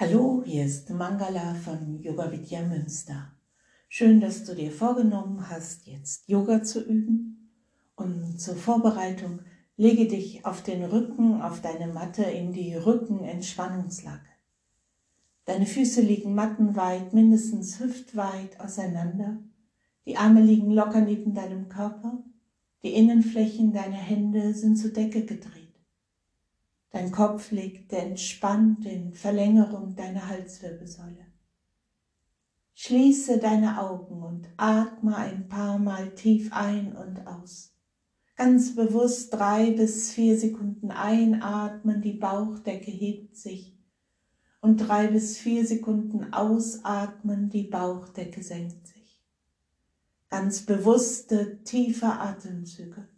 Hallo, hier ist Mangala von Yoga Vidya Münster. Schön, dass du dir vorgenommen hast, jetzt Yoga zu üben. Und zur Vorbereitung lege dich auf den Rücken auf deine Matte in die Rückenentspannungslage. Deine Füße liegen mattenweit, mindestens hüftweit auseinander. Die Arme liegen locker neben deinem Körper. Die Innenflächen deiner Hände sind zur Decke gedreht. Dein Kopf liegt entspannt in Verlängerung deiner Halswirbelsäule. Schließe deine Augen und atme ein paar Mal tief ein und aus. Ganz bewusst drei bis vier Sekunden einatmen, die Bauchdecke hebt sich. Und drei bis vier Sekunden ausatmen, die Bauchdecke senkt sich. Ganz bewusste, tiefe Atemzüge.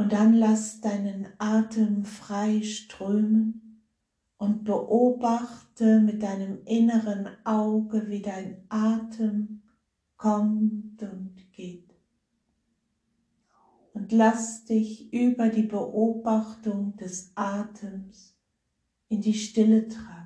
Und dann lass deinen Atem frei strömen und beobachte mit deinem inneren Auge, wie dein Atem kommt und geht. Und lass dich über die Beobachtung des Atems in die Stille tragen.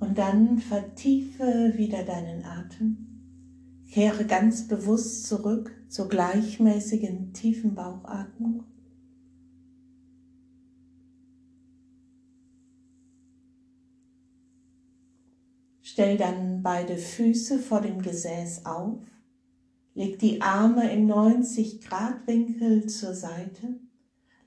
Und dann vertiefe wieder deinen Atem. Kehre ganz bewusst zurück zur gleichmäßigen tiefen Bauchatmung. Stell dann beide Füße vor dem Gesäß auf. Leg die Arme im 90 Grad Winkel zur Seite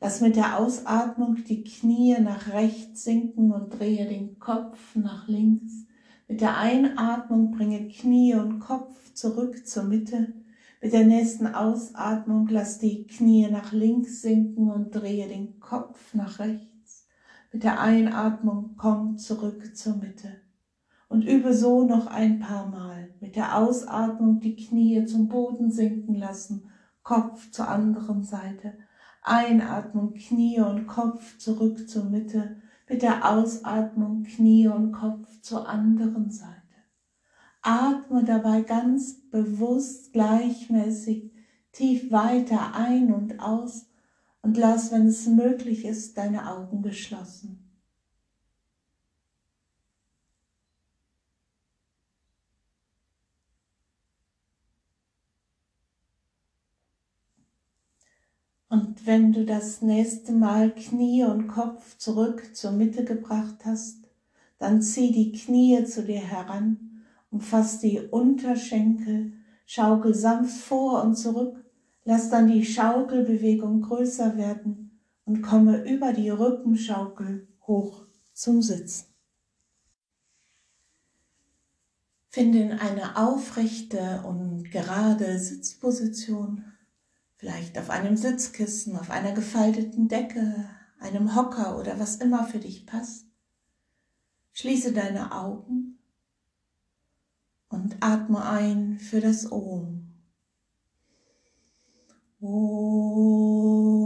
Lass mit der Ausatmung die Knie nach rechts sinken und drehe den Kopf nach links. Mit der Einatmung bringe Knie und Kopf zurück zur Mitte. Mit der nächsten Ausatmung lass die Knie nach links sinken und drehe den Kopf nach rechts. Mit der Einatmung komm zurück zur Mitte. Und übe so noch ein paar Mal. Mit der Ausatmung die Knie zum Boden sinken lassen, Kopf zur anderen Seite Einatmung, Knie und Kopf zurück zur Mitte. Mit der Ausatmung, Knie und Kopf zur anderen Seite. Atme dabei ganz bewusst, gleichmäßig, tief weiter ein und aus und lass, wenn es möglich ist, deine Augen geschlossen. Und wenn du das nächste Mal Knie und Kopf zurück zur Mitte gebracht hast, dann zieh die Knie zu dir heran, umfass die Unterschenkel, schaukel sanft vor und zurück, lass dann die Schaukelbewegung größer werden und komme über die Rückenschaukel hoch zum Sitzen. Finde eine aufrechte und gerade Sitzposition vielleicht auf einem Sitzkissen, auf einer gefalteten Decke, einem Hocker oder was immer für dich passt. Schließe deine Augen und atme ein für das Om. Om.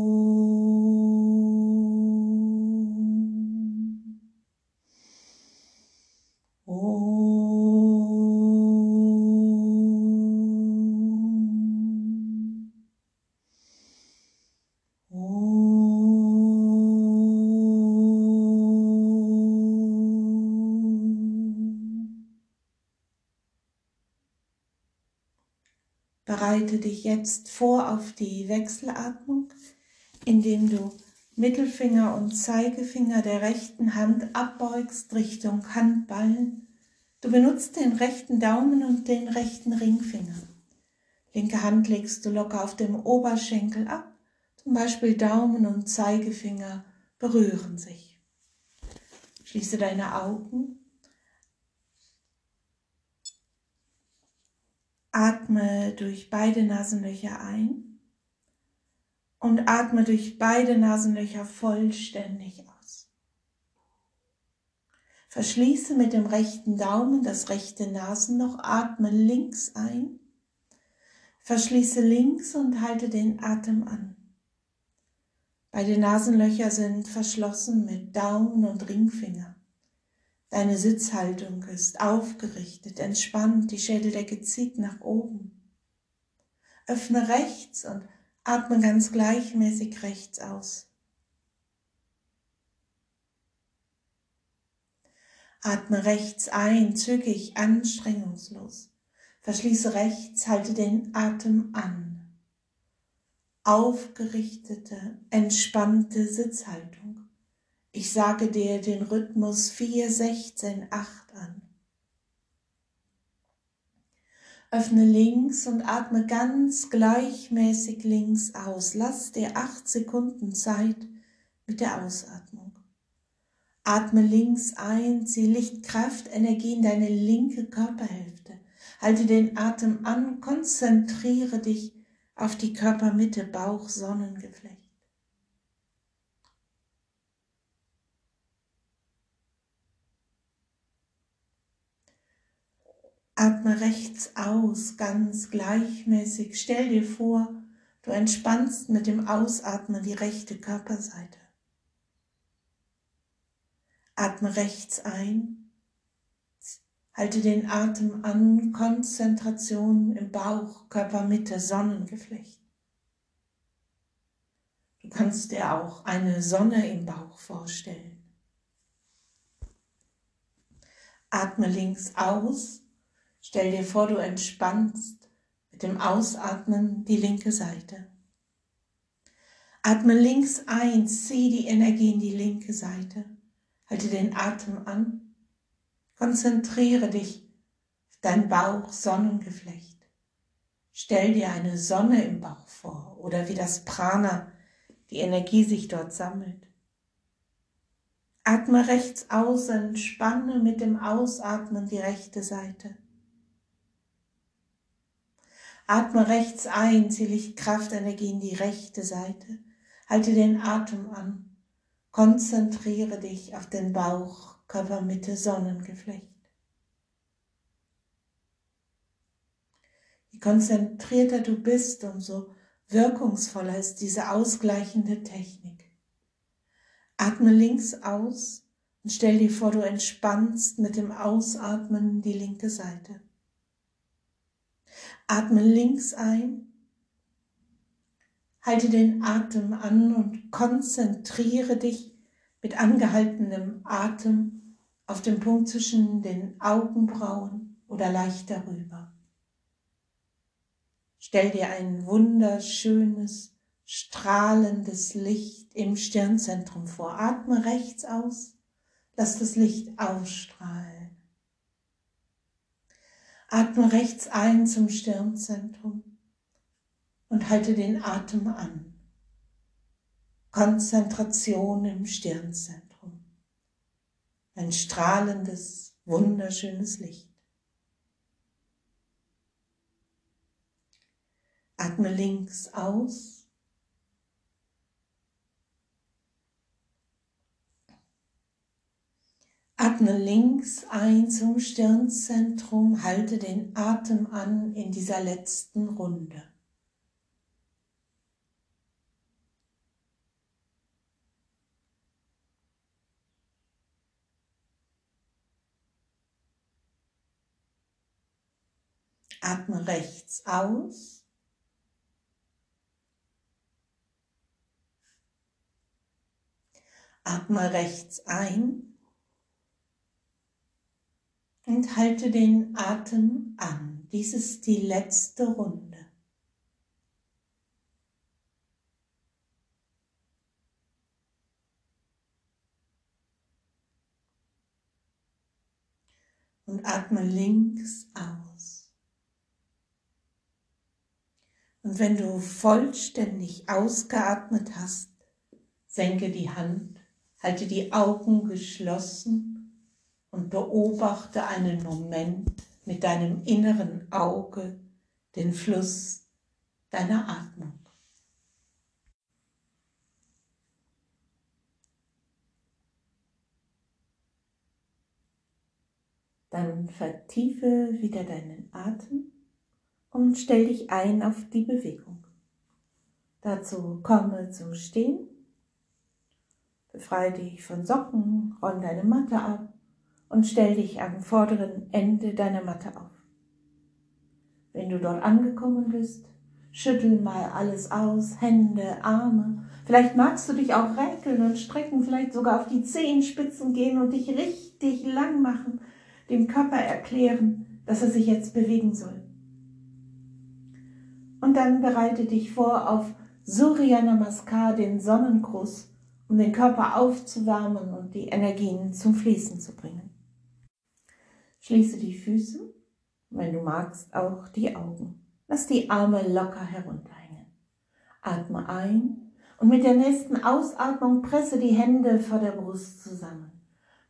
Dich jetzt vor auf die Wechselatmung, indem du Mittelfinger und Zeigefinger der rechten Hand abbeugst Richtung Handballen. Du benutzt den rechten Daumen und den rechten Ringfinger. Linke Hand legst du locker auf dem Oberschenkel ab, zum Beispiel Daumen und Zeigefinger berühren sich. Schließe deine Augen. Atme durch beide Nasenlöcher ein und atme durch beide Nasenlöcher vollständig aus. Verschließe mit dem rechten Daumen das rechte Nasenloch, atme links ein, verschließe links und halte den Atem an. Beide Nasenlöcher sind verschlossen mit Daumen und Ringfinger. Deine Sitzhaltung ist aufgerichtet, entspannt, die Schädeldecke zieht nach oben. Öffne rechts und atme ganz gleichmäßig rechts aus. Atme rechts ein, zügig, anstrengungslos. Verschließe rechts, halte den Atem an aufgerichtete, entspannte Sitzhaltung. Ich sage dir den Rhythmus 4, 16, 8 an. Öffne links und atme ganz gleichmäßig links aus. Lass dir acht Sekunden Zeit mit der Ausatmung. Atme links ein, zieh Lichtkraft, Energie in deine linke Körperhälfte. Halte den Atem an, konzentriere dich auf die Körpermitte, Bauch, Sonnengeflecht. Atme rechts aus, ganz gleichmäßig. Stell dir vor, du entspannst mit dem Ausatmen die rechte Körperseite. Atme rechts ein, Halte den Atem an, Konzentration im Bauch, Körpermitte, Sonnengeflecht. Du kannst dir auch eine Sonne im Bauch vorstellen. Atme links aus, stell dir vor, du entspannst mit dem Ausatmen die linke Seite. Atme links ein, zieh die Energie in die linke Seite. Halte den Atem an Konzentriere dich auf dein Bauch Sonnengeflecht. Stell dir eine Sonne im Bauch vor oder wie das Prana, die Energie sich dort sammelt. Atme rechts aus, entspanne mit dem Ausatmen die rechte Seite. Atme rechts ein, zieh Lichtkraftenergie in die rechte Seite. Halte den Atem an. Konzentriere dich auf den Bauch Körpermitte Sonnengeflecht. Je konzentrierter du bist, umso wirkungsvoller ist diese ausgleichende Technik. Atme links aus und stell dir vor, du entspannst mit dem Ausatmen die linke Seite. Atme links ein, halte den Atem an und konzentriere dich mit angehaltenem Atem auf dem Punkt zwischen den Augenbrauen oder leicht darüber. Stell dir ein wunderschönes, strahlendes Licht im Stirnzentrum vor. Atme rechts aus, lass das Licht ausstrahlen. Atme rechts ein zum Stirnzentrum und halte den Atem an. Konzentration im Stirnzentrum. Ein strahlendes, wunderschönes Licht. Atme links aus. Atme links ein zum Stirnzentrum, halte den Atem an in dieser letzten Runde. Atme rechts aus. Atme rechts ein und halte den Atem an. Dies ist die letzte Runde. Und atme links aus. Und wenn du vollständig ausgeatmet hast, senke die Hand, halte die Augen geschlossen und beobachte einen Moment mit deinem inneren Auge den Fluss deiner Atmung. Dann vertiefe wieder deinen Atem und stell dich ein auf die Bewegung. Dazu komme zum Stehen, befreie dich von Socken, räum deine Matte ab und stell dich am vorderen Ende deiner Matte auf. Wenn du dort angekommen bist, schüttel mal alles aus, Hände, Arme. Vielleicht magst du dich auch räkeln und strecken, vielleicht sogar auf die Zehenspitzen gehen und dich richtig lang machen, dem Körper erklären, dass er sich jetzt bewegen soll. Und dann bereite dich vor auf Surya Namaskar, den Sonnengruß, um den Körper aufzuwärmen und die Energien zum Fließen zu bringen. Schließe die Füße, wenn du magst, auch die Augen. Lass die Arme locker herunterhängen. Atme ein und mit der nächsten Ausatmung presse die Hände vor der Brust zusammen.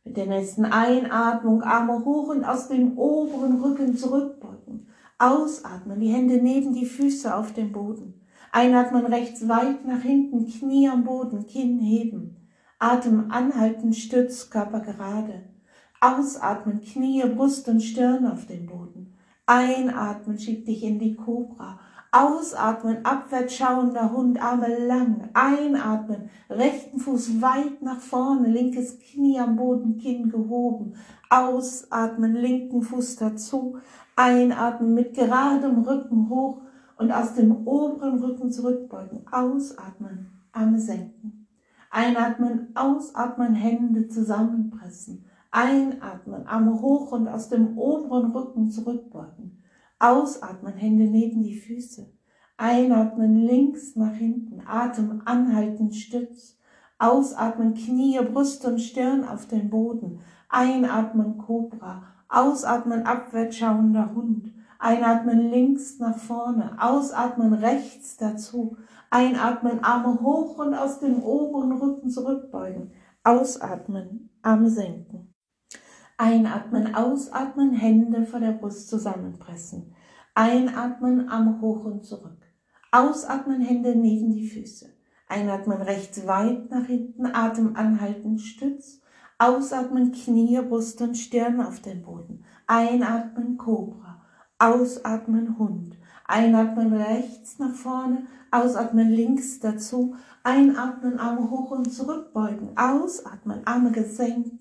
Mit der nächsten Einatmung Arme hoch und aus dem oberen Rücken zurückbeugen. Ausatmen, die Hände neben die Füße auf dem Boden. Einatmen rechts weit nach hinten, Knie am Boden, Kinn heben. Atem anhalten, Stütz, Körper gerade. Ausatmen, Knie, Brust und Stirn auf den Boden. Einatmen, schieb dich in die Kobra. Ausatmen, abwärts schauender Hund, Arme lang. Einatmen, rechten Fuß weit nach vorne, linkes Knie am Boden, Kinn gehoben. Ausatmen, linken Fuß dazu. Einatmen mit geradem Rücken hoch und aus dem oberen Rücken zurückbeugen. Ausatmen, Arme senken. Einatmen, ausatmen, Hände zusammenpressen. Einatmen, Arme hoch und aus dem oberen Rücken zurückbeugen. Ausatmen, Hände neben die Füße. Einatmen links nach hinten, Atem anhalten, Stütz. Ausatmen, Knie, Brust und Stirn auf den Boden. Einatmen, Cobra. Ausatmen, abwärts schauender Hund. Einatmen links nach vorne. Ausatmen rechts dazu. Einatmen, Arme hoch und aus dem oberen Rücken zurückbeugen. Ausatmen, Arme senken. Einatmen, ausatmen, Hände vor der Brust zusammenpressen. Einatmen, Arme hoch und zurück. Ausatmen, Hände neben die Füße. Einatmen, rechts weit nach hinten, Atem anhalten, Stütz. Ausatmen, Knie, Brust und Stirn auf den Boden. Einatmen, Cobra. Ausatmen, Hund. Einatmen rechts nach vorne, ausatmen links dazu. Einatmen, Arme hoch und zurückbeugen. Ausatmen, Arme gesenkt.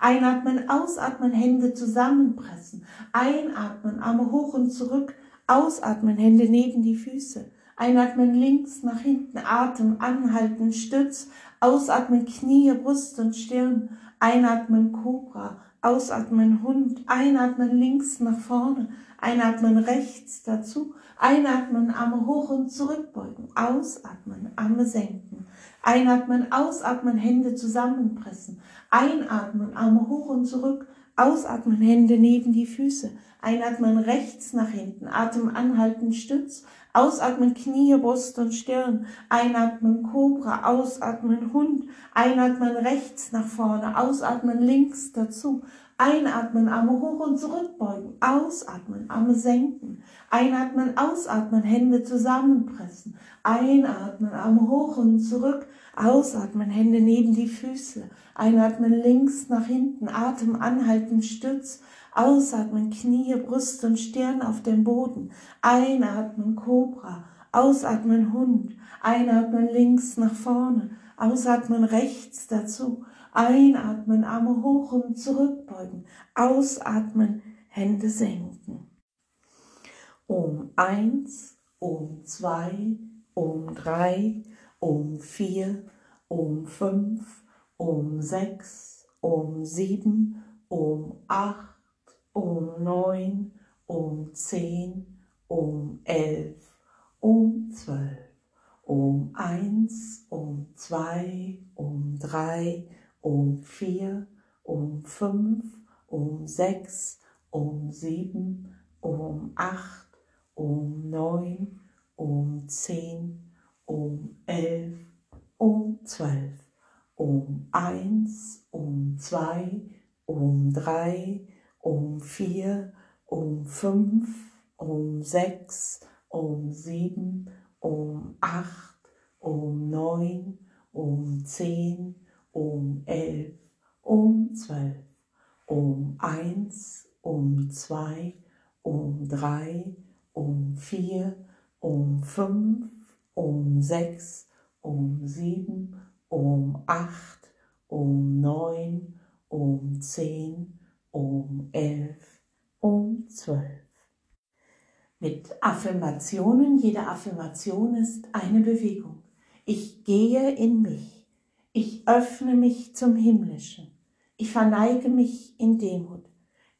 Einatmen, ausatmen, Hände zusammenpressen. Einatmen, Arme hoch und zurück. Ausatmen, Hände neben die Füße. Einatmen links nach hinten, Atem anhalten, Stütz. Ausatmen, Knie, Brust und Stirn. Einatmen, Cobra. Ausatmen, Hund. Einatmen links nach vorne. Einatmen rechts dazu. Einatmen, Arme hoch und zurückbeugen. Ausatmen, Arme senken. Einatmen, ausatmen, Hände zusammenpressen. Einatmen, Arme hoch und zurück. Ausatmen, Hände neben die Füße. Einatmen rechts nach hinten. Atem anhalten, Stütz. Ausatmen, Knie, Brust und Stirn. Einatmen, Cobra. Ausatmen, Hund. Einatmen rechts nach vorne. Ausatmen links dazu. Einatmen, Arme hoch und zurückbeugen. Ausatmen, Arme senken. Einatmen, ausatmen, Hände zusammenpressen. Einatmen, Arme hoch und zurück. Ausatmen, Hände neben die Füße. Einatmen links nach hinten, Atem anhalten, Stütz. Ausatmen, Knie, Brust und Stirn auf den Boden. Einatmen, Cobra. Ausatmen, Hund. Einatmen links nach vorne. Ausatmen rechts dazu. Einatmen, Arme hoch und zurückbeugen. Ausatmen, Hände senken. Um eins, um zwei, um drei, um vier, um fünf, um sechs, um sieben, um acht, um neun, um zehn, um elf, um zwölf, um eins, um zwei, um drei, um vier, um fünf, um sechs, um sieben, um acht, um neun, um zehn, um elf, um zwölf, um eins, um zwei, um drei, um vier, um fünf, um sechs, um sieben, um acht, um neun, um zehn, um elf, um zwölf, um eins, um zwei, um drei, um vier, um fünf, um sechs, um sieben, um acht, um neun, um zehn, um elf, um zwölf. Mit Affirmationen, jede Affirmation ist eine Bewegung. Ich gehe in mich. Ich öffne mich zum Himmlischen. Ich verneige mich in Demut.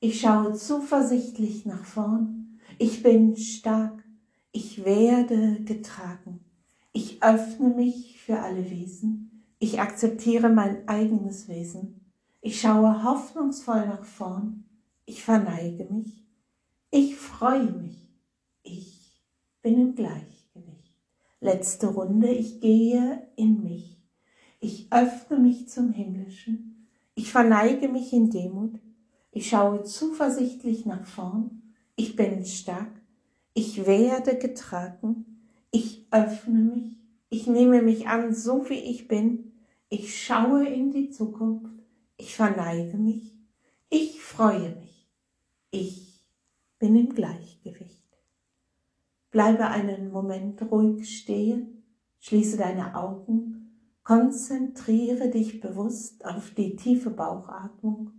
Ich schaue zuversichtlich nach vorn. Ich bin stark. Ich werde getragen. Ich öffne mich für alle Wesen. Ich akzeptiere mein eigenes Wesen. Ich schaue hoffnungsvoll nach vorn. Ich verneige mich. Ich freue mich. Ich bin im Gleichgewicht. Letzte Runde. Ich gehe in mich. Ich öffne mich zum Himmlischen. Ich verneige mich in Demut. Ich schaue zuversichtlich nach vorn. Ich bin stark. Ich werde getragen. Ich öffne mich. Ich nehme mich an, so wie ich bin. Ich schaue in die Zukunft. Ich verneige mich. Ich freue mich. Ich bin im Gleichgewicht. Bleibe einen Moment ruhig stehen, schließe deine Augen, konzentriere dich bewusst auf die tiefe Bauchatmung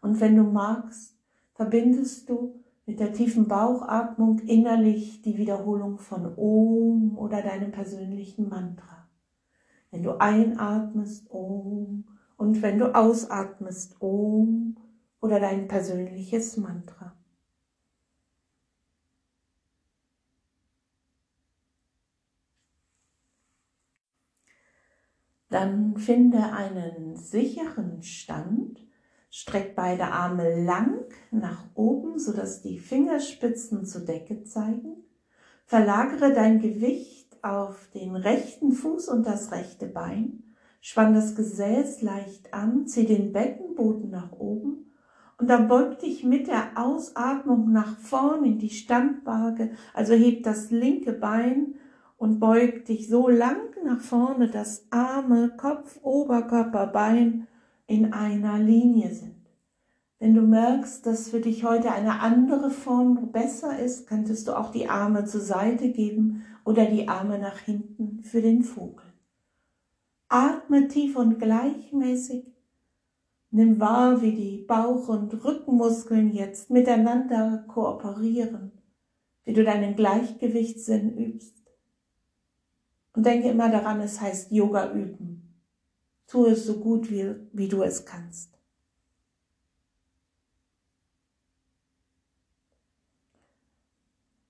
und wenn du magst, verbindest du mit der tiefen Bauchatmung innerlich die Wiederholung von Om oder deinem persönlichen Mantra. Wenn du einatmest, Om, und wenn du ausatmest, Om oder dein persönliches Mantra. Dann finde einen sicheren Stand, streck beide Arme lang nach oben, sodass die Fingerspitzen zur Decke zeigen. Verlagere dein Gewicht auf den rechten Fuß und das rechte Bein. Spann das Gesäß leicht an, zieh den Beckenboden nach oben und dann beug dich mit der Ausatmung nach vorn in die Standwaage, also heb das linke Bein und beug dich so lang nach vorne, dass Arme, Kopf, Oberkörper, Bein in einer Linie sind. Wenn du merkst, dass für dich heute eine andere Form besser ist, könntest du auch die Arme zur Seite geben oder die Arme nach hinten für den Vogel. Atme tief und gleichmäßig. Nimm wahr, wie die Bauch- und Rückenmuskeln jetzt miteinander kooperieren, wie du deinen Gleichgewichtssinn übst. Und denke immer daran, es heißt Yoga üben. Tu es so gut, wie, wie du es kannst.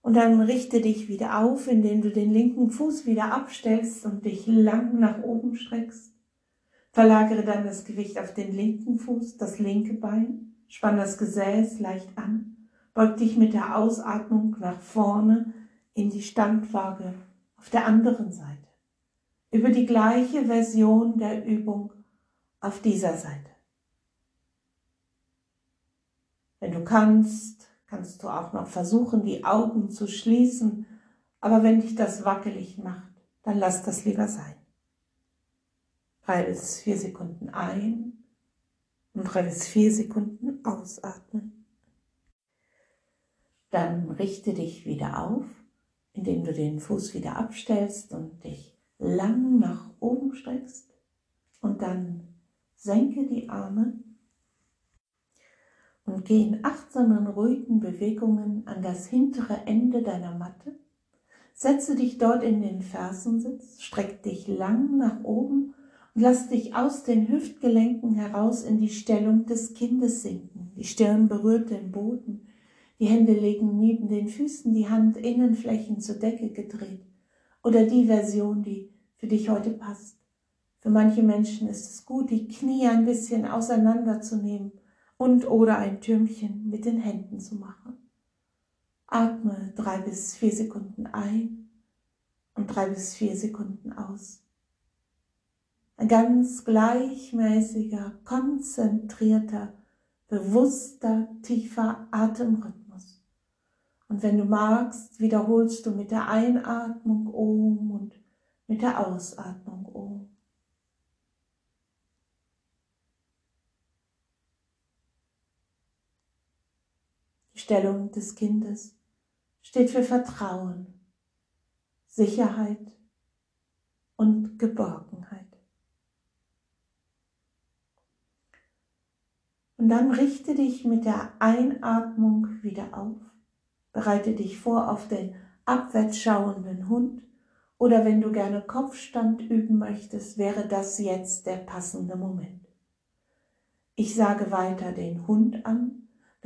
Und dann richte dich wieder auf, indem du den linken Fuß wieder abstellst und dich lang nach oben streckst. Verlagere dann das Gewicht auf den linken Fuß, das linke Bein, spann das Gesäß leicht an, beug dich mit der Ausatmung nach vorne in die Standwaage auf der anderen Seite. Über die gleiche Version der Übung auf dieser Seite. Wenn du kannst, kannst du auch noch versuchen, die Augen zu schließen, aber wenn dich das wackelig macht, dann lass das lieber sein. Drei bis vier Sekunden ein und drei bis vier Sekunden ausatmen. Dann richte dich wieder auf indem du den Fuß wieder abstellst und dich lang nach oben streckst und dann senke die Arme und geh in achtsamen, ruhigen Bewegungen an das hintere Ende deiner Matte. Setze dich dort in den Fersensitz, streck dich lang nach oben und lass dich aus den Hüftgelenken heraus in die Stellung des Kindes sinken. Die Stirn berührt den Boden, die Hände liegen neben den Füßen, die Handinnenflächen zur Decke gedreht. Oder die Version, die für dich heute passt. Für manche Menschen ist es gut, die Knie ein bisschen auseinanderzunehmen und oder ein Türmchen mit den Händen zu machen. Atme drei bis vier Sekunden ein und drei bis vier Sekunden aus. Ein ganz gleichmäßiger, konzentrierter bewusster, tiefer Atemrhythmus. Und wenn du magst, wiederholst du mit der Einatmung Om und mit der Ausatmung Om. Stellung des Kindes steht für Vertrauen, Sicherheit und Geborgenheit. Und dann richte dich mit der Einatmung wieder auf. Bereite dich vor auf den abwärts schauenden Hund oder wenn du gerne Kopfstand üben möchtest, wäre das jetzt der passende Moment. Ich sage weiter den Hund an.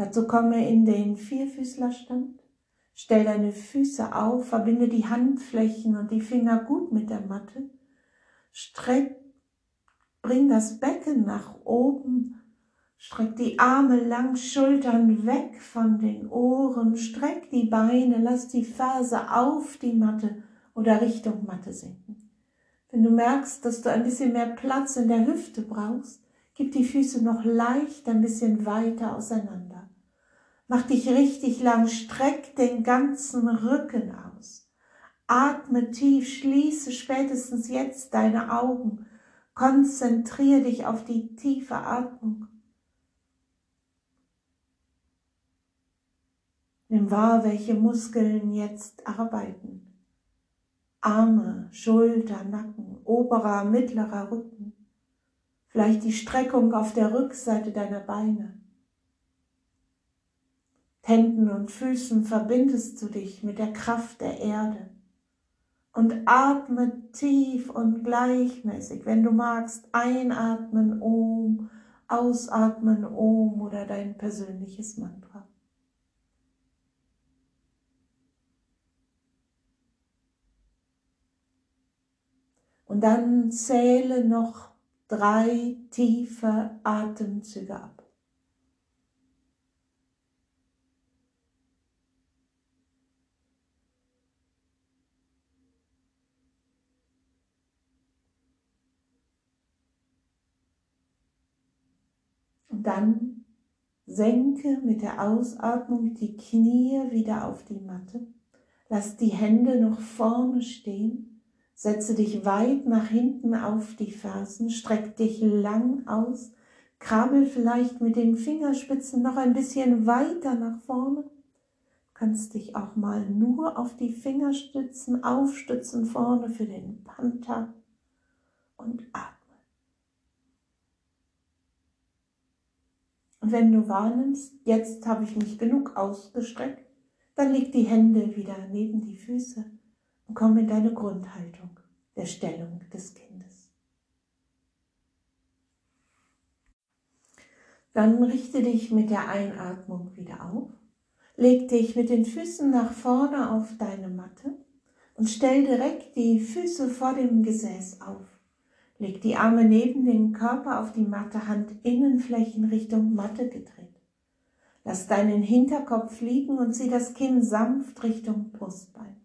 Dazu komme in den Vierfüßlerstand. Stell deine Füße auf, verbinde die Handflächen und die Finger gut mit der Matte. Streck, bring das Becken nach oben Streck die Arme lang, Schultern weg von den Ohren, streck die Beine, lass die Ferse auf die Matte oder Richtung Matte sinken. Wenn du merkst, dass du ein bisschen mehr Platz in der Hüfte brauchst, gib die Füße noch leicht ein bisschen weiter auseinander. Mach dich richtig lang, streck den ganzen Rücken aus. Atme tief, schließe spätestens jetzt deine Augen. Konzentriere dich auf die tiefe Atmung. Nimm wahr, welche Muskeln jetzt arbeiten. Arme, Schulter, Nacken, oberer, mittlerer Rücken. Vielleicht die Streckung auf der Rückseite deiner Beine. Händen und Füßen verbindest du dich mit der Kraft der Erde und atme tief und gleichmäßig, wenn du magst, einatmen Om, ausatmen Om oder dein persönliches Mantra. Und dann zähle noch drei tiefe Atemzüge ab. Dann senke mit der Ausatmung die Knie wieder auf die Matte. Lass die Hände noch vorne stehen Setze dich weit nach hinten auf die Fersen, streck dich lang aus, krabbel vielleicht mit den Fingerspitzen noch ein bisschen weiter nach vorne. Kannst dich auch mal nur auf die Fingerstützen aufstützen vorne für den Panther und atme. Und wenn du wahrnimmst, jetzt habe ich mich genug ausgestreckt, dann leg die Hände wieder neben die Füße und komm in deine Grundhaltung der Stellung des Kindes. Dann richte dich mit der Einatmung wieder auf, leg dich mit den Füßen nach vorne auf deine Matte und stell direkt die Füße vor dem Gesäß auf. Leg die Arme neben den Körper auf die Matte, Handinnenflächen Richtung Matte gedreht. Lass deinen Hinterkopf liegen und zieh das Kinn sanft Richtung Brustbein.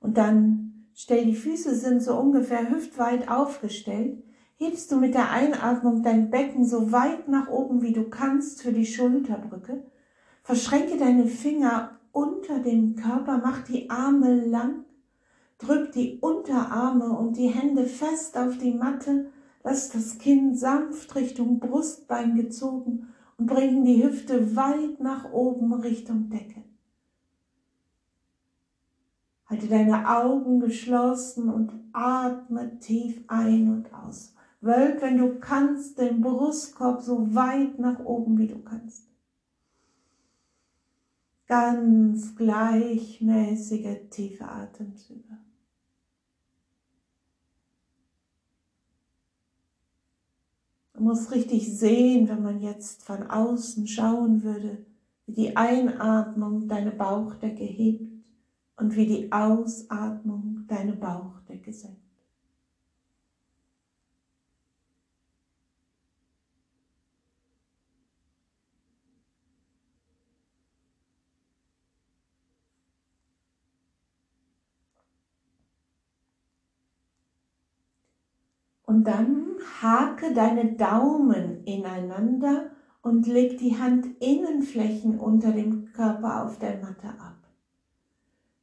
Und dann stell die Füße sind so ungefähr hüftweit aufgestellt, hebst du mit der Einatmung dein Becken so weit nach oben wie du kannst für die Schulterbrücke, verschränke deine Finger unter dem Körper, mach die Arme lang, drück die Unterarme und die Hände fest auf die Matte, lass das Kinn sanft Richtung Brustbein gezogen und bringen die Hüfte weit nach oben Richtung Decke. Halte deine Augen geschlossen und atme tief ein und aus. Wölb, wenn du kannst, den Brustkorb so weit nach oben, wie du kannst. Ganz gleichmäßige, tiefe Atemzüge. Du musst richtig sehen, wenn man jetzt von außen schauen würde, wie die Einatmung deine Bauchdecke hebt und wie die Ausatmung deine Bauchdecke senkt. Und dann hake deine Daumen ineinander und leg die Handinnenflächen unter dem Körper auf der Matte ab.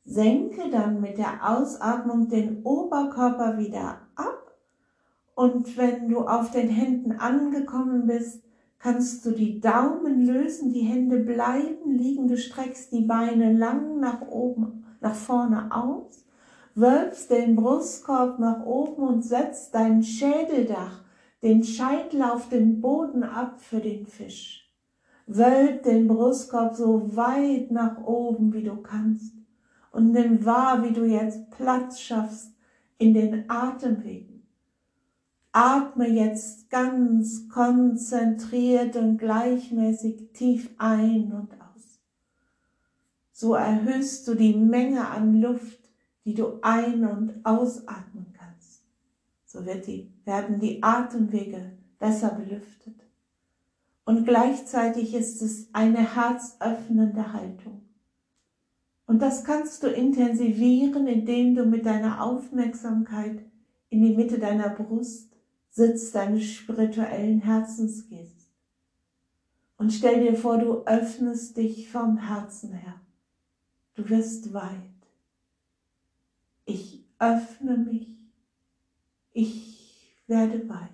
Senke dann mit der Ausatmung den Oberkörper wieder ab und wenn du auf den Händen angekommen bist, kannst du die Daumen lösen, die Hände bleiben liegen, du streckst die Beine lang nach oben, nach vorne aus, wölbst den Brustkorb nach oben und setzt dein Schädeldach, den Scheitel auf den Boden ab für den Fisch. Wölb den Brustkorb so weit nach oben, wie du kannst und nimm wahr, wie du jetzt Platz schaffst in den Atemwegen. Atme jetzt ganz konzentriert und gleichmäßig tief ein und aus. So erhöhst du die Menge an Luft, die du ein- und ausatmen kannst. So wird die, werden die Atemwege besser belüftet. Und gleichzeitig ist es eine herzöffnende Haltung. Und das kannst du intensivieren, indem du mit deiner Aufmerksamkeit in die Mitte deiner Brust Sitz deines spirituellen Herzens gehst. Und stell dir vor, du öffnest dich vom Herzen her. Du wirst weit. Ich öffne mich. Ich werde weit.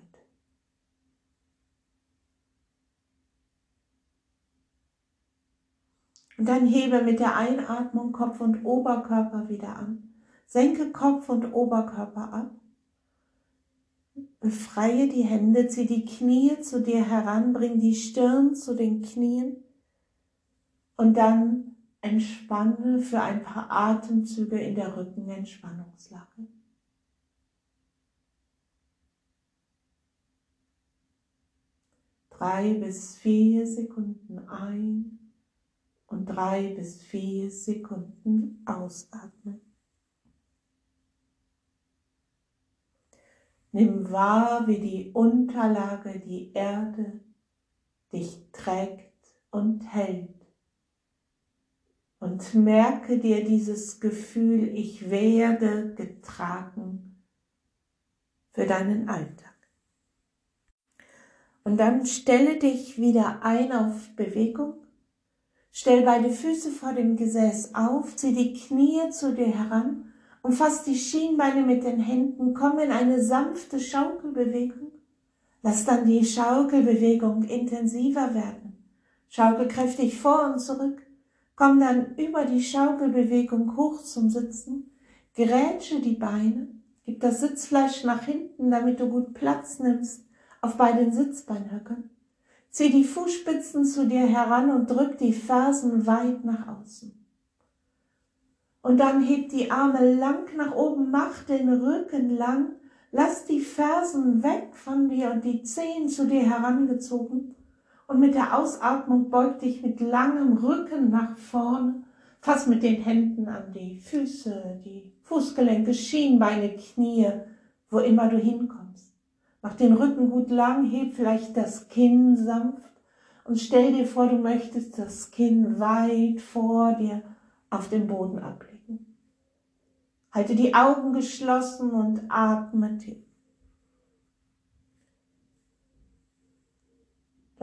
Und dann hebe mit der Einatmung Kopf und Oberkörper wieder an. Senke Kopf und Oberkörper ab Befreie die Hände, zieh die Knie zu dir heran, bring die Stirn zu den Knien und dann entspanne für ein paar Atemzüge in der Rückenentspannungslage. Drei bis vier Sekunden ein und drei bis vier Sekunden ausatmen. Nimm wahr, wie die Unterlage, die Erde, dich trägt und hält. Und merke dir dieses Gefühl, ich werde getragen für deinen Alltag. Und dann stelle dich wieder ein auf Bewegung. Stell beide Füße vor dem Gesäß auf, zieh die Knie zu dir heran Umfass die Schienbeine mit den Händen, komm in eine sanfte Schaukelbewegung. Lass dann die Schaukelbewegung intensiver werden. Schaukel kräftig vor und zurück. Komm dann über die Schaukelbewegung hoch zum Sitzen. Grätsche die Beine. Gib das Sitzfleisch nach hinten, damit du gut Platz nimmst auf beiden Sitzbeinhöckern. Zieh die Fußspitzen zu dir heran und drück die Fersen weit nach außen. Und dann heb die Arme lang nach oben, mach den Rücken lang, lass die Fersen weg von dir und die Zehen zu dir herangezogen. Und mit der Ausatmung beug dich mit langem Rücken nach vorne. Fass mit den Händen an die Füße, die Fußgelenke, Schienbeine, Knie, wo immer du hinkommst. Mach den Rücken gut lang, heb vielleicht das Kinn sanft und stell dir vor, du möchtest das Kinn weit vor dir auf dem Boden ablegen. Halte die Augen geschlossen und atme tief.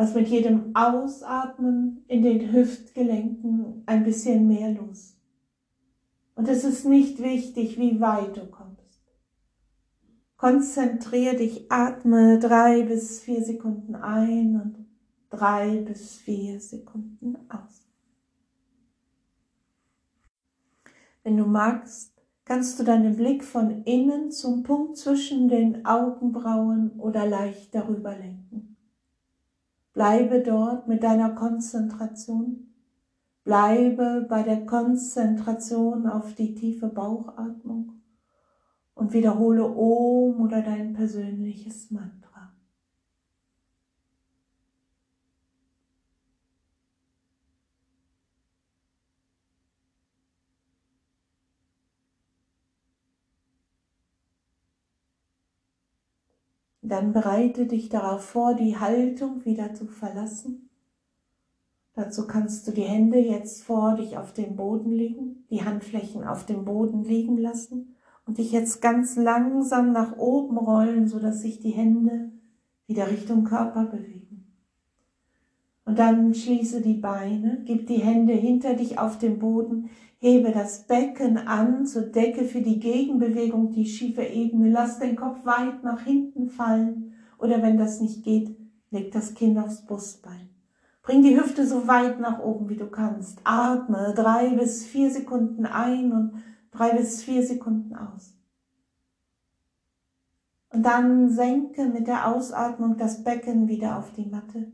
Lass mit jedem Ausatmen in den Hüftgelenken ein bisschen mehr los. Und es ist nicht wichtig, wie weit du kommst. Konzentriere dich, atme drei bis vier Sekunden ein und drei bis vier Sekunden aus. Wenn du magst, kannst du deinen Blick von innen zum Punkt zwischen den Augenbrauen oder leicht darüber lenken. Bleibe dort mit deiner Konzentration. Bleibe bei der Konzentration auf die tiefe Bauchatmung und wiederhole Om oder dein persönliches Mantra. Dann bereite dich darauf vor, die Haltung wieder zu verlassen. Dazu kannst du die Hände jetzt vor dich auf dem Boden legen, die Handflächen auf dem Boden liegen lassen und dich jetzt ganz langsam nach oben rollen, sodass sich die Hände wieder Richtung Körper bewegen. Und dann schließe die Beine, gib die Hände hinter dich auf den Boden, hebe das Becken an zur Decke für die Gegenbewegung, die schiefe Ebene, lass den Kopf weit nach hinten fallen oder wenn das nicht geht, leg das Kinn aufs Brustbein. Bring die Hüfte so weit nach oben, wie du kannst. Atme drei bis vier Sekunden ein und drei bis vier Sekunden aus. Und dann senke mit der Ausatmung das Becken wieder auf die Matte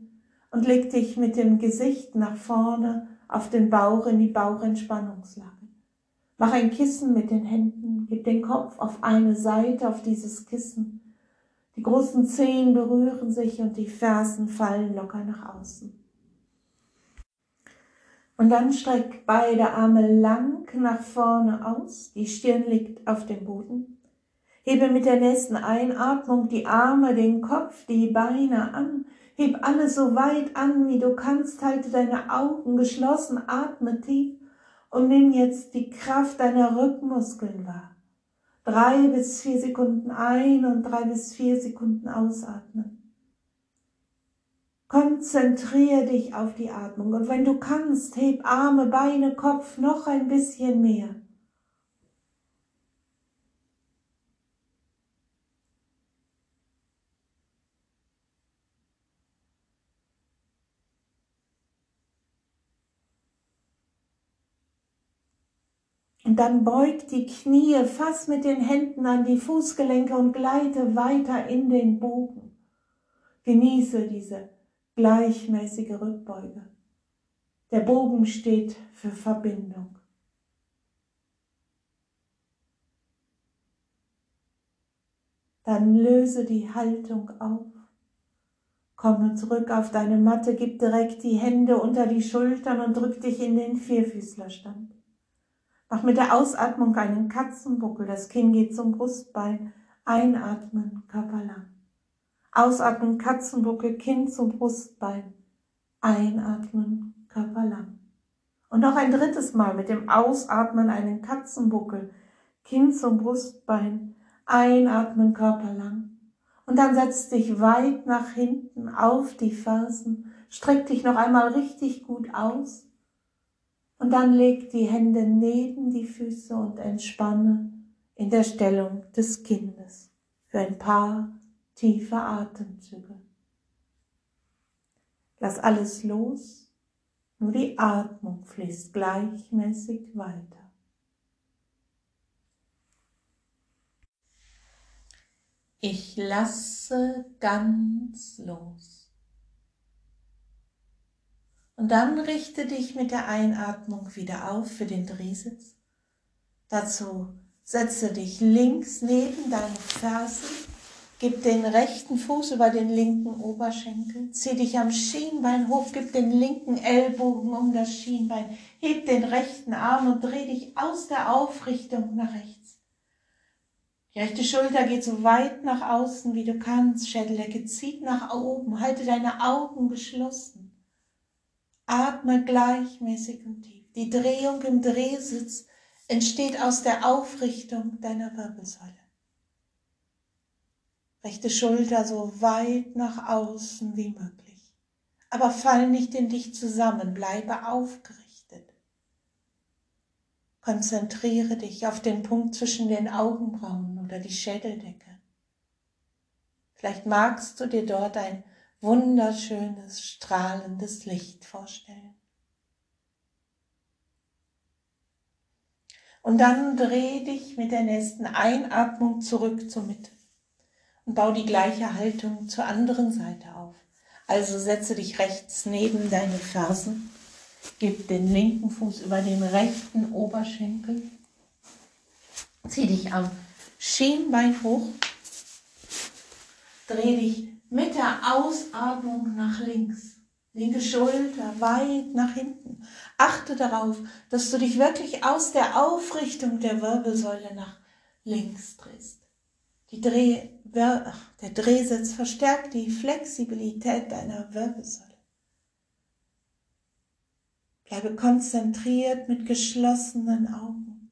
und leg dich mit dem Gesicht nach vorne auf den Bauch in die Bauchentspannungslage. Mach ein Kissen mit den Händen, gib den Kopf auf eine Seite auf dieses Kissen. Die großen Zehen berühren sich und die Fersen fallen locker nach außen. Und dann streck beide Arme lang nach vorne aus, die Stirn liegt auf dem Boden. Hebe mit der nächsten Einatmung die Arme, den Kopf, die Beine an. Heb alles so weit an, wie du kannst. Halte deine Augen geschlossen, atme tief und nimm jetzt die Kraft deiner Rückmuskeln wahr. Drei bis vier Sekunden ein und drei bis vier Sekunden ausatmen. Konzentriere dich auf die Atmung und wenn du kannst, heb Arme, Beine, Kopf noch ein bisschen mehr. Und dann beug die Knie, fass mit den Händen an die Fußgelenke und gleite weiter in den Bogen. Genieße diese gleichmäßige Rückbeuge. Der Bogen steht für Verbindung. Dann löse die Haltung auf. Komme zurück auf deine Matte, gib direkt die Hände unter die Schultern und drück dich in den Vierfüßlerstand. Mach mit der Ausatmung einen Katzenbuckel, das Kinn geht zum Brustbein. Einatmen, Körper lang. Ausatmen, Katzenbuckel, Kinn zum Brustbein. Einatmen, Körper lang. Und noch ein drittes Mal mit dem Ausatmen einen Katzenbuckel, Kinn zum Brustbein. Einatmen, Körper lang. Und dann setz dich weit nach hinten auf die Fersen. Streck dich noch einmal richtig gut aus. Und dann leg die Hände neben die Füße und entspanne in der Stellung des Kindes für ein paar tiefe Atemzüge. Lass alles los, nur die Atmung fließt gleichmäßig weiter. Ich lasse ganz los. Und dann richte dich mit der Einatmung wieder auf für den Drehsitz. Dazu setze dich links neben deine Fersen Gib den rechten Fuß über den linken Oberschenkel. Zieh dich am Schienbein hoch. Gib den linken Ellbogen um das Schienbein. Heb den rechten Arm und dreh dich aus der Aufrichtung nach rechts. Die rechte Schulter geht so weit nach außen, wie du kannst. Schädeldecke zieht nach oben. Halte deine Augen geschlossen. Atme gleichmäßig und tief. Die Drehung im Drehsitz entsteht aus der Aufrichtung deiner Wirbelsäule. Rechte Schulter so weit nach außen wie möglich. Aber fall nicht in dich zusammen, bleibe aufgerichtet. Konzentriere dich auf den Punkt zwischen den Augenbrauen oder die Schädeldecke. Vielleicht magst du dir dort ein wunderschönes, strahlendes Licht vorstellen. Und dann dreh dich mit der nächsten Einatmung zurück zur Mitte und bau die gleiche Haltung zur anderen Seite auf. Also setze dich rechts neben deine Fersen, gib den linken Fuß über den rechten Oberschenkel, zieh dich am Schienbein hoch, dreh dich mit der Ausatmung nach links. Linke Schulter weit nach hinten. Achte darauf, dass du dich wirklich aus der Aufrichtung der Wirbelsäule nach links drehst. Die Dreh, der Drehsitz verstärkt die Flexibilität deiner Wirbelsäule. Bleibe konzentriert mit geschlossenen Augen.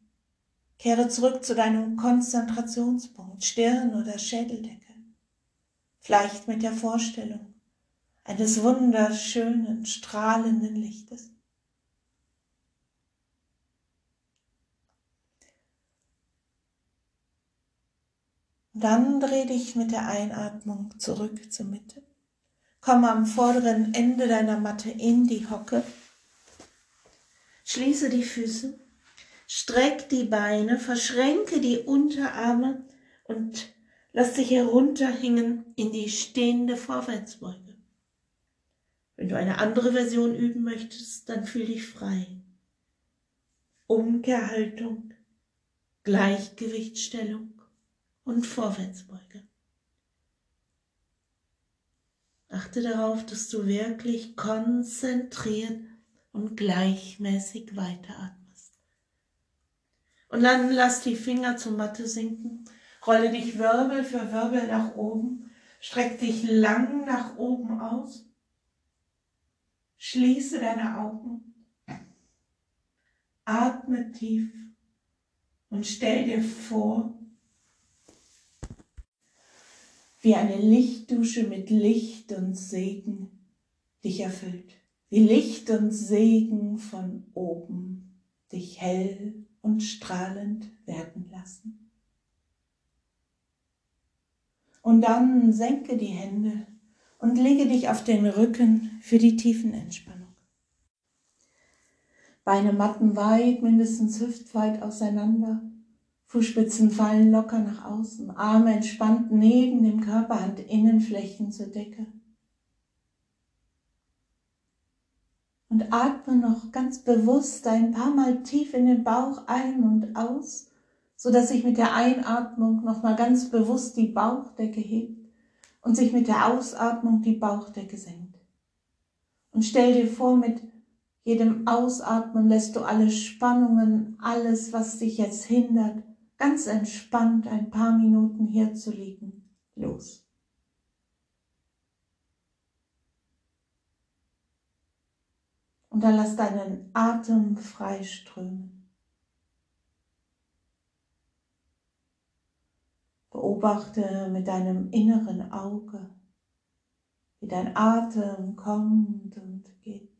Kehre zurück zu deinem Konzentrationspunkt, Stirn oder Schädeldecke. Vielleicht mit der Vorstellung, ein eines wunderschönen, strahlenden Lichtes. Dann dreh dich mit der Einatmung zurück zur Mitte. Komm am vorderen Ende deiner Matte in die Hocke. Schließe die Füße, streck die Beine, verschränke die Unterarme und lass dich herunterhängen in die stehende Vorwärtsbeuge. Wenn du eine andere Version üben möchtest, dann fühl dich frei. Umkehrhaltung, Gleichgewichtsstellung und Vorwärtsbeuge. Achte darauf, dass du wirklich konzentriert und gleichmäßig weiteratmest. Und dann lass die Finger zur Matte sinken, rolle dich Wirbel für Wirbel nach oben, streck dich lang nach oben aus, schließe deine Augen, atme tief und stell dir vor, wie eine Lichtdusche mit Licht und Segen dich erfüllt, wie Licht und Segen von oben dich hell und strahlend werden lassen. Und dann senke die Hände und lege dich auf den Rücken für die Tiefenentspannung. Beine matten weit, mindestens hüftweit auseinander Fußspitzen fallen locker nach außen, Arme entspannt neben dem Körper, Handinnenflächen zur Decke. Und atme noch ganz bewusst ein paar Mal tief in den Bauch ein und aus, so dass sich mit der Einatmung noch mal ganz bewusst die Bauchdecke hebt und sich mit der Ausatmung die Bauchdecke senkt. Und stell dir vor, mit jedem Ausatmen lässt du alle Spannungen, alles, was dich jetzt hindert, ganz entspannt ein paar Minuten hier zu liegen, los. Und dann lass deinen Atem frei strömen. Beobachte mit deinem inneren Auge, wie dein Atem kommt und geht.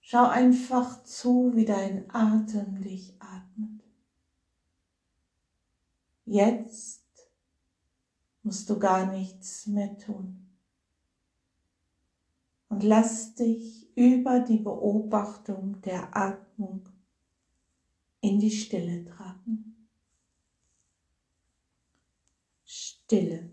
Schau einfach zu, wie dein Atem dich atmet. Jetzt musst du gar nichts mehr tun. Und lass dich über die Beobachtung der Atmung in die Stille tragen. Stille.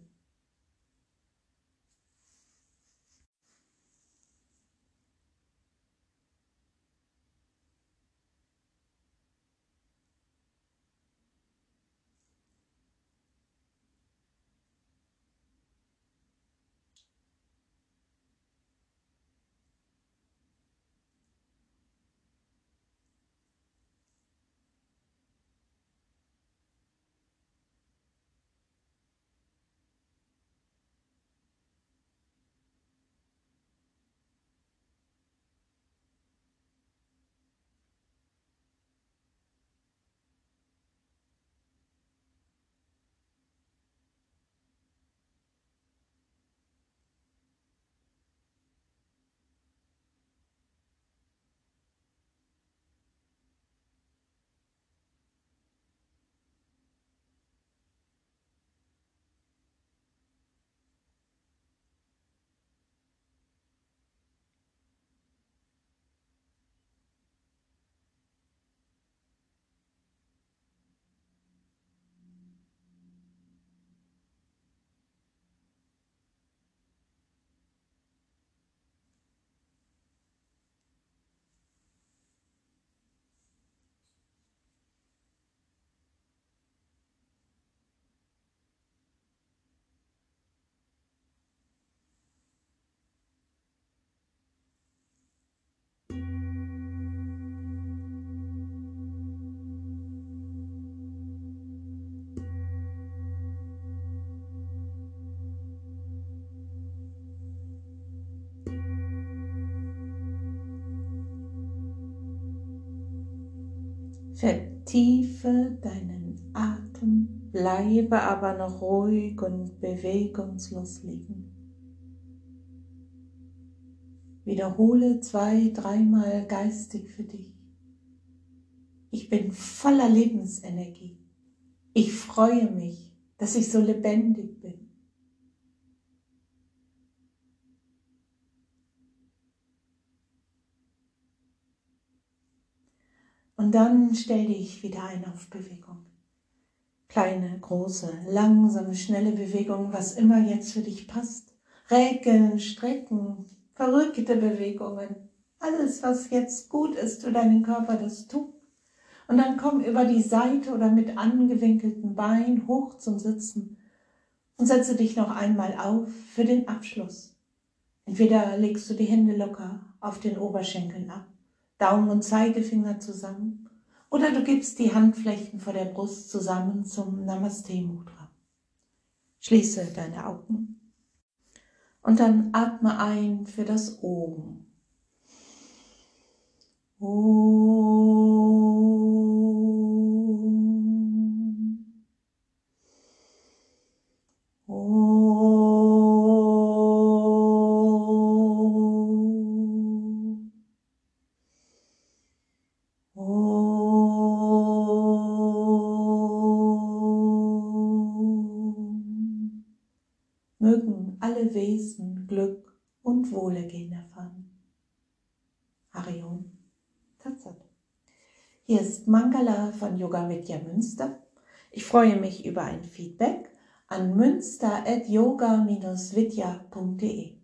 Vertiefe deinen Atem, bleibe aber noch ruhig und bewegungslos liegen. Wiederhole zwei, dreimal geistig für dich. Ich bin voller Lebensenergie. Ich freue mich, dass ich so lebendig Dann stell dich wieder ein auf Bewegung. Kleine, große, langsame, schnelle Bewegungen, was immer jetzt für dich passt. Recken, strecken, verrückte Bewegungen. Alles, was jetzt gut ist für deinen Körper, das tu. Und dann komm über die Seite oder mit angewinkelten Beinen hoch zum Sitzen und setze dich noch einmal auf für den Abschluss. Entweder legst du die Hände locker auf den Oberschenkeln ab Daumen und Zeigefinger zusammen oder du gibst die Handflächen vor der Brust zusammen zum Namaste Mudra. Schließe deine Augen und dann atme ein für das Oben. mögen Hier ist Mangala von Yoga Vidya Münster. Ich freue mich über ein Feedback an münster.yoga-vidya.de.